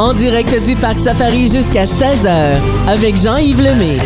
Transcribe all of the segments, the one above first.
En direct du Parc Safari jusqu'à 16h avec Jean-Yves Lemay.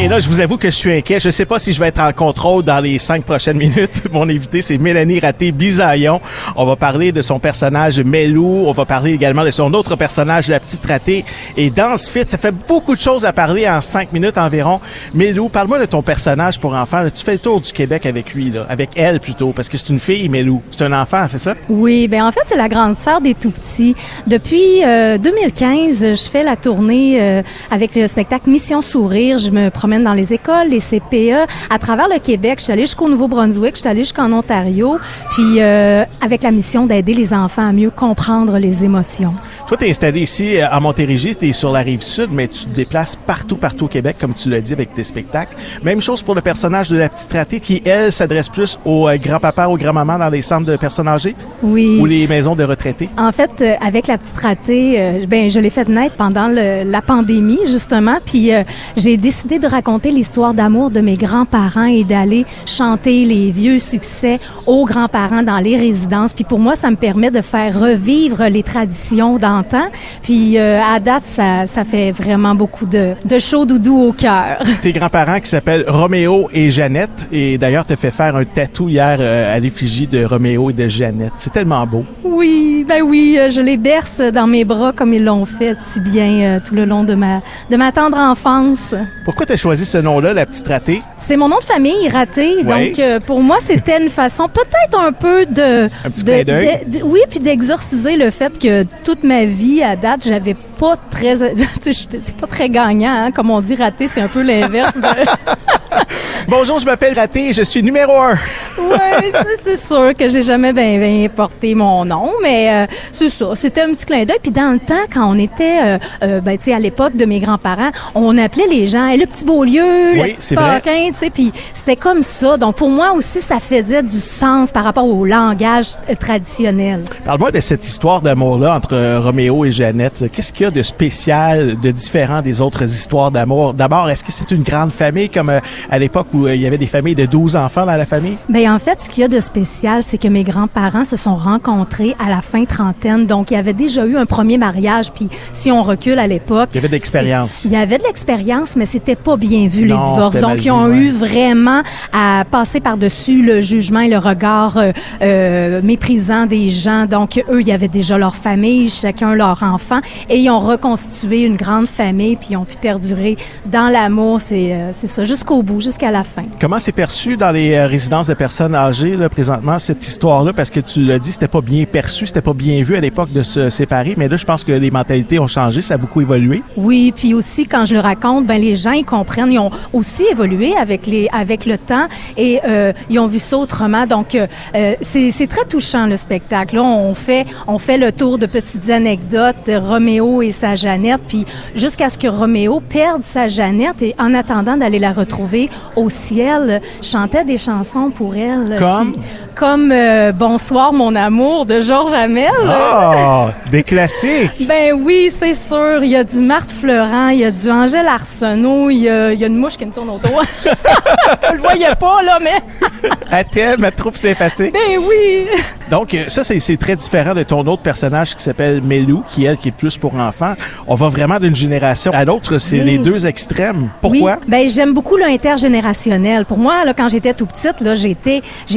Et là, je vous avoue que je suis inquiet. Je sais pas si je vais être en contrôle dans les cinq prochaines minutes. Mon invité, c'est Mélanie Raté-Bisaillon. On va parler de son personnage Melou. On va parler également de son autre personnage, la petite ratée. Et dans ce fit, ça fait beaucoup de choses à parler en cinq minutes environ. Melou, parle-moi de ton personnage pour enfants. tu fais le tour du Québec avec lui, là. Avec elle plutôt, parce que c'est une fille, Melou. C'est un enfant, c'est ça? Oui, ben en fait, c'est la grande sœur des tout-petits. Depuis 2015, euh, je fais la tournée euh, avec le spectacle Mission Sourire. Je me dans les écoles, les CPE, à travers le Québec. Je suis allée jusqu'au Nouveau-Brunswick, je suis allée jusqu'en Ontario, puis euh, avec la mission d'aider les enfants à mieux comprendre les émotions. Toi, tu es installé ici à Montérégie, tu es sur la rive sud, mais tu te déplaces partout, partout au Québec, comme tu l'as dit avec tes spectacles. Même chose pour le personnage de la petite ratée qui, elle, s'adresse plus aux grands-papas, aux grands-mamans dans les centres de personnes âgées? Oui. Ou les maisons de retraités? En fait, euh, avec la petite ratée, ben, je l'ai faite naître pendant le, la pandémie, justement, puis j'ai décidé de raconter l'histoire d'amour de mes grands-parents et d'aller chanter les vieux succès aux grands-parents dans les résidences. Puis pour moi, ça me permet de faire revivre les traditions d'antan. Puis euh, à date, ça, ça fait vraiment beaucoup de, de chaud doudou au cœur. Tes grands-parents qui s'appellent Roméo et Jeannette. Et d'ailleurs, te fait faire un tatou hier euh, à l'effigie de Roméo et de Jeannette. C'est tellement beau. Oui, ben oui, euh, je les berce dans mes bras comme ils l'ont fait si bien tout le long de ma, de ma tendre enfance. Pourquoi tu as choisi ce nom-là, la petite ratée? C'est mon nom de famille, raté. Donc, euh, pour moi, c'était une façon peut-être un peu de... Un petit de, Oui, puis d'exorciser le fait que toute ma vie, à date, j'avais pas très... c'est pas très gagnant, hein, comme on dit, raté, c'est un peu l'inverse de... Bonjour, je m'appelle Raté et je suis numéro un. oui, c'est sûr que j'ai jamais bien ben porté mon nom, mais euh, c'est ça. C'était un petit clin d'œil. Puis dans le temps, quand on était, euh, euh ben, tu sais, à l'époque de mes grands-parents, on appelait les gens le petit beau lieu, le petit paquin, tu sais. Puis c'était comme ça. Donc pour moi aussi, ça faisait du sens par rapport au langage euh, traditionnel. Parle-moi de cette histoire d'amour-là entre Roméo et Jeannette. Qu'est-ce qu'il y a de spécial, de différent des autres histoires d'amour? D'abord, est-ce que c'est une grande famille comme à l'époque où il y avait des familles de 12 enfants dans la famille? Ben en fait, ce qu'il y a de spécial, c'est que mes grands-parents se sont rencontrés à la fin trentaine. Donc, il y avait déjà eu un premier mariage. Puis, si on recule à l'époque... Il y avait de l'expérience. Il y avait de l'expérience, mais c'était pas bien vu, les divorces. Donc, ils ont eu vraiment à passer par-dessus le jugement et le regard euh, euh, méprisant des gens. Donc, eux, il y avait déjà leur famille, chacun leur enfant. Et ils ont reconstitué une grande famille, puis ils ont pu perdurer dans l'amour. C'est euh, ça, jusqu'au bout, jusqu'à la Comment c'est perçu dans les euh, résidences de personnes âgées, là, présentement, cette histoire-là? Parce que tu l'as dit, c'était pas bien perçu, c'était pas bien vu à l'époque de se séparer. Mais là, je pense que les mentalités ont changé, ça a beaucoup évolué. Oui, puis aussi, quand je le raconte, ben les gens, ils comprennent. Ils ont aussi évolué avec, les, avec le temps et euh, ils ont vu ça autrement. Donc, euh, euh c'est très touchant, le spectacle. Là, on fait, on fait le tour de petites anecdotes de Roméo et sa Jeannette, puis jusqu'à ce que Roméo perde sa Jeannette et en attendant d'aller la retrouver au ciel, chantait des chansons pour elle. Comme? Comme euh, Bonsoir mon amour de Georges Hamel. Oh, des classiques. Ben oui, c'est sûr. Il y a du Marthe Fleurant, il y a du Angèle Arsenault, il y a, il y a une mouche qui me tourne autour. Vous le voyez pas, là, mais... elle t'aime, elle trouve sympathique. Ben oui. Donc, euh, ça, c'est très différent de ton autre personnage qui s'appelle Melou, qui, elle, qui est plus pour enfants. On va vraiment d'une génération à l'autre. C'est les deux extrêmes. Pourquoi? Oui. Ben, j'aime beaucoup l'intergénérationnel. Pour moi, là, quand j'étais tout petite, là, j'ai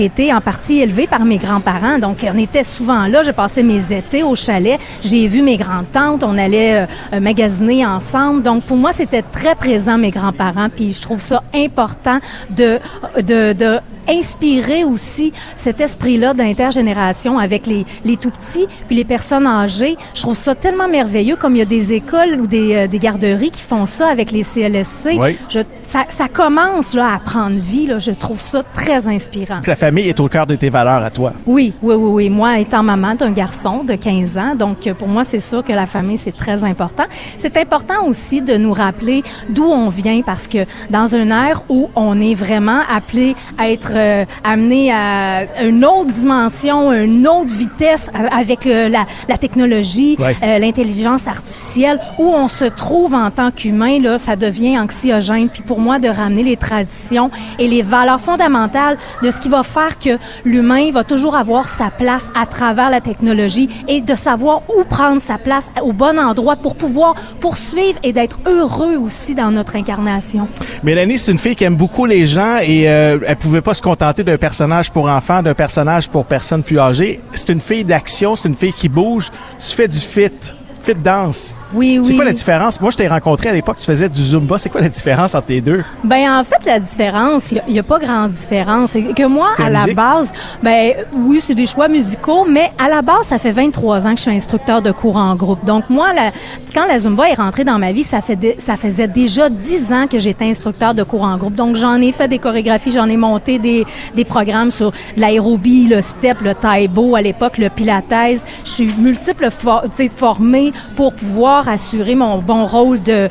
été en partie par mes grands-parents. Donc, on était souvent là. Je passais mes étés au chalet. J'ai vu mes grandes-tantes. On allait euh, magasiner ensemble. Donc, pour moi, c'était très présent, mes grands-parents. Puis, je trouve ça important de, de, de inspirer aussi cet esprit-là d'intergénération avec les, les tout-petits puis les personnes âgées. Je trouve ça tellement merveilleux comme il y a des écoles ou des, euh, des garderies qui font ça avec les CLSC. Oui. Je, ça, ça, commence là, à prendre vie. Là. Je trouve ça très inspirant. La famille est au cœur de tes valeurs à toi. Oui, oui, oui, oui. Moi, étant maman d'un garçon de 15 ans, donc euh, pour moi, c'est sûr que la famille, c'est très important. C'est important aussi de nous rappeler d'où on vient parce que dans un air où on est vraiment appelé à être euh, amené à une autre dimension, une autre vitesse avec euh, la, la, technologie, euh, l'intelligence artificielle, où on se trouve en tant qu'humain, là, ça devient anxiogène. Puis pour moi, de ramener les traditions et les valeurs fondamentales de ce qui va faire que l'humain va toujours avoir sa place à travers la technologie et de savoir où prendre sa place au bon endroit pour pouvoir poursuivre et d'être heureux aussi dans notre incarnation. Mélanie, c'est une fille qui aime beaucoup les gens et euh, elle pouvait pas se contenter d'un personnage pour enfants, d'un personnage pour personnes plus âgées. C'est une fille d'action, c'est une fille qui bouge. Tu fais du fit fit dance. Oui, oui. C'est quoi la différence? Moi, je t'ai rencontré à l'époque, tu faisais du Zumba. C'est quoi la différence entre les deux? Ben, en fait, la différence, il n'y a, pas grande différence. C'est que moi, à la, base, ben, oui, c'est des choix musicaux, mais à la base, ça fait 23 ans que je suis instructeur de cours en groupe. Donc, moi, la, quand la Zumba est rentrée dans ma vie, ça, fait ça faisait déjà 10 ans que j'étais instructeur de cours en groupe. Donc, j'en ai fait des chorégraphies, j'en ai monté des, des programmes sur l'aérobie, le step, le taïbo, à l'époque, le pilates. Je suis multiple for, formée pour pouvoir assurer mon bon rôle de,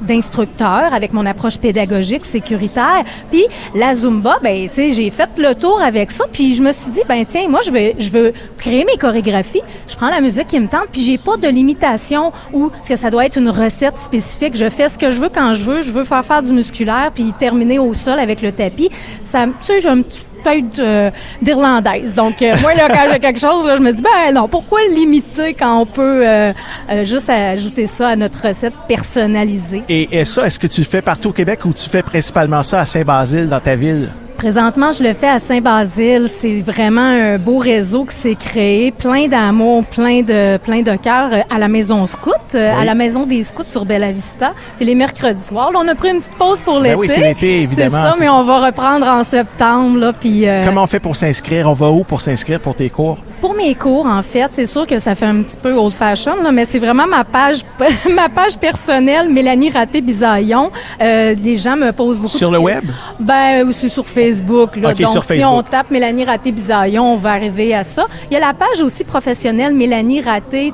d'instructeur avec mon approche pédagogique sécuritaire. Puis la Zumba, ben tu sais, j'ai fait le tour avec ça, puis je me suis dit ben tiens, moi je vais je veux créer mes chorégraphies, je prends la musique qui me tente, puis j'ai pas de limitation ou ce que ça doit être une recette spécifique, je fais ce que je veux quand je veux, je veux faire faire du musculaire puis terminer au sol avec le tapis. Ça tu sais, j'ai un petit peut-être euh, d'irlandaise. Donc, euh, moi, là, quand j'ai quelque chose, je me dis, ben non, pourquoi limiter quand on peut euh, juste ajouter ça à notre recette personnalisée? Et, et ça, est-ce que tu le fais partout au Québec ou tu fais principalement ça à Saint-Basile, dans ta ville? Présentement, je le fais à Saint-Basile. C'est vraiment un beau réseau qui s'est créé, plein d'amour, plein de plein de cœur euh, à la Maison Scout, euh, à la Maison des Scouts sur Bella Vista. C'est les mercredis soirs. On a pris une petite pause pour l'été. Ben oui, c'est l'été, évidemment. C'est ça, mais on va reprendre en septembre. Là, puis, euh, Comment on fait pour s'inscrire? On va où pour s'inscrire pour tes cours? Pour mes cours, en fait, c'est sûr que ça fait un petit peu old fashion, là, mais c'est vraiment ma page, ma page personnelle, Mélanie Raté Bisaillon. Euh, les gens me posent beaucoup. Sur le web? Ben aussi sur Facebook. Là. Donc si on tape Mélanie Raté Bisaillon, on va arriver à ça. Il y a la page aussi professionnelle Mélanie Raté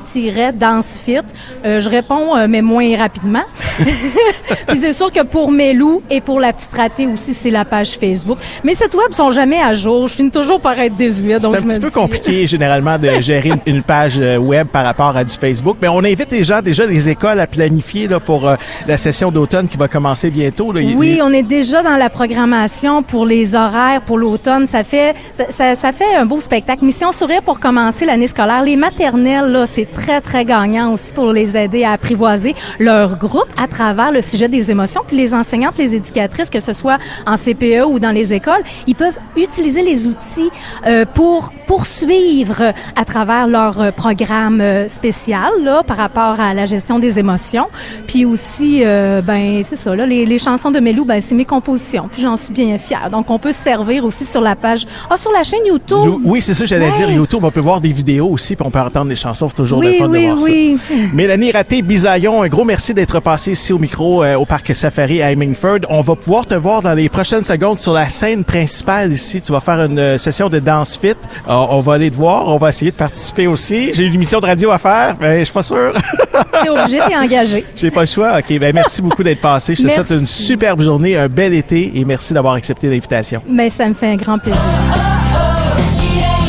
Dance Fit. Euh, je réponds, euh, mais moins rapidement. Puis c'est sûr que pour Mélou et pour la petite ratée aussi, c'est la page Facebook. Mais cette web sont jamais à jour. Je finis toujours par être désuète. C'est un petit peu compliqué généralement de gérer une, page euh, web par rapport à du Facebook. Mais on invite les gens, déjà les écoles à planifier là, pour euh, la session d'automne qui va commencer bientôt. Là. Oui, on est déjà dans la programmation pour les horaires pour l'automne. Ça fait ça, ça, fait un beau spectacle. Mission Sourire pour commencer l'année scolaire. Les maternelles, là, c'est très, très gagnant aussi pour les aider à apprivoiser leur groupe à travers le sujet des émotions. Puis les enseignantes, les éducatrices, que ce soit en CPE ou dans les écoles, ils peuvent utiliser les outils euh, pour poursuivre à travers leur euh, programme euh, spécial là, par rapport à la gestion des émotions. Puis aussi, euh, ben c'est ça, là, les, les chansons de Melou, ben c'est mes compositions. Puis j'en suis bien fière. Donc on peut se servir aussi sur la page, ah sur la chaîne YouTube? Oui, c'est ça, j'allais dire YouTube. On peut voir des vidéos aussi, puis on peut entendre des chansons. C'est toujours oui, le fun oui, de voir oui. ça. Mélanie Raté Bisaillon, un gros merci d'être passé ici au micro au parc Safari à Hemingford. On va pouvoir te voir dans les prochaines secondes sur la scène principale ici. Tu vas faire une session de danse fit. on va aller te voir on va essayer de participer aussi. J'ai une émission de radio à faire, mais je suis pas sûr. T'es obligé, t'es engagé. J'ai pas le choix. OK, ben merci beaucoup d'être passé. Je te souhaite une superbe journée, un bel été et merci d'avoir accepté l'invitation. Mais ça me fait un grand plaisir.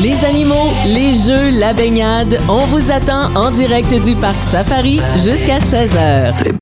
Les animaux, les jeux, la baignade, on vous attend en direct du parc Safari jusqu'à 16h.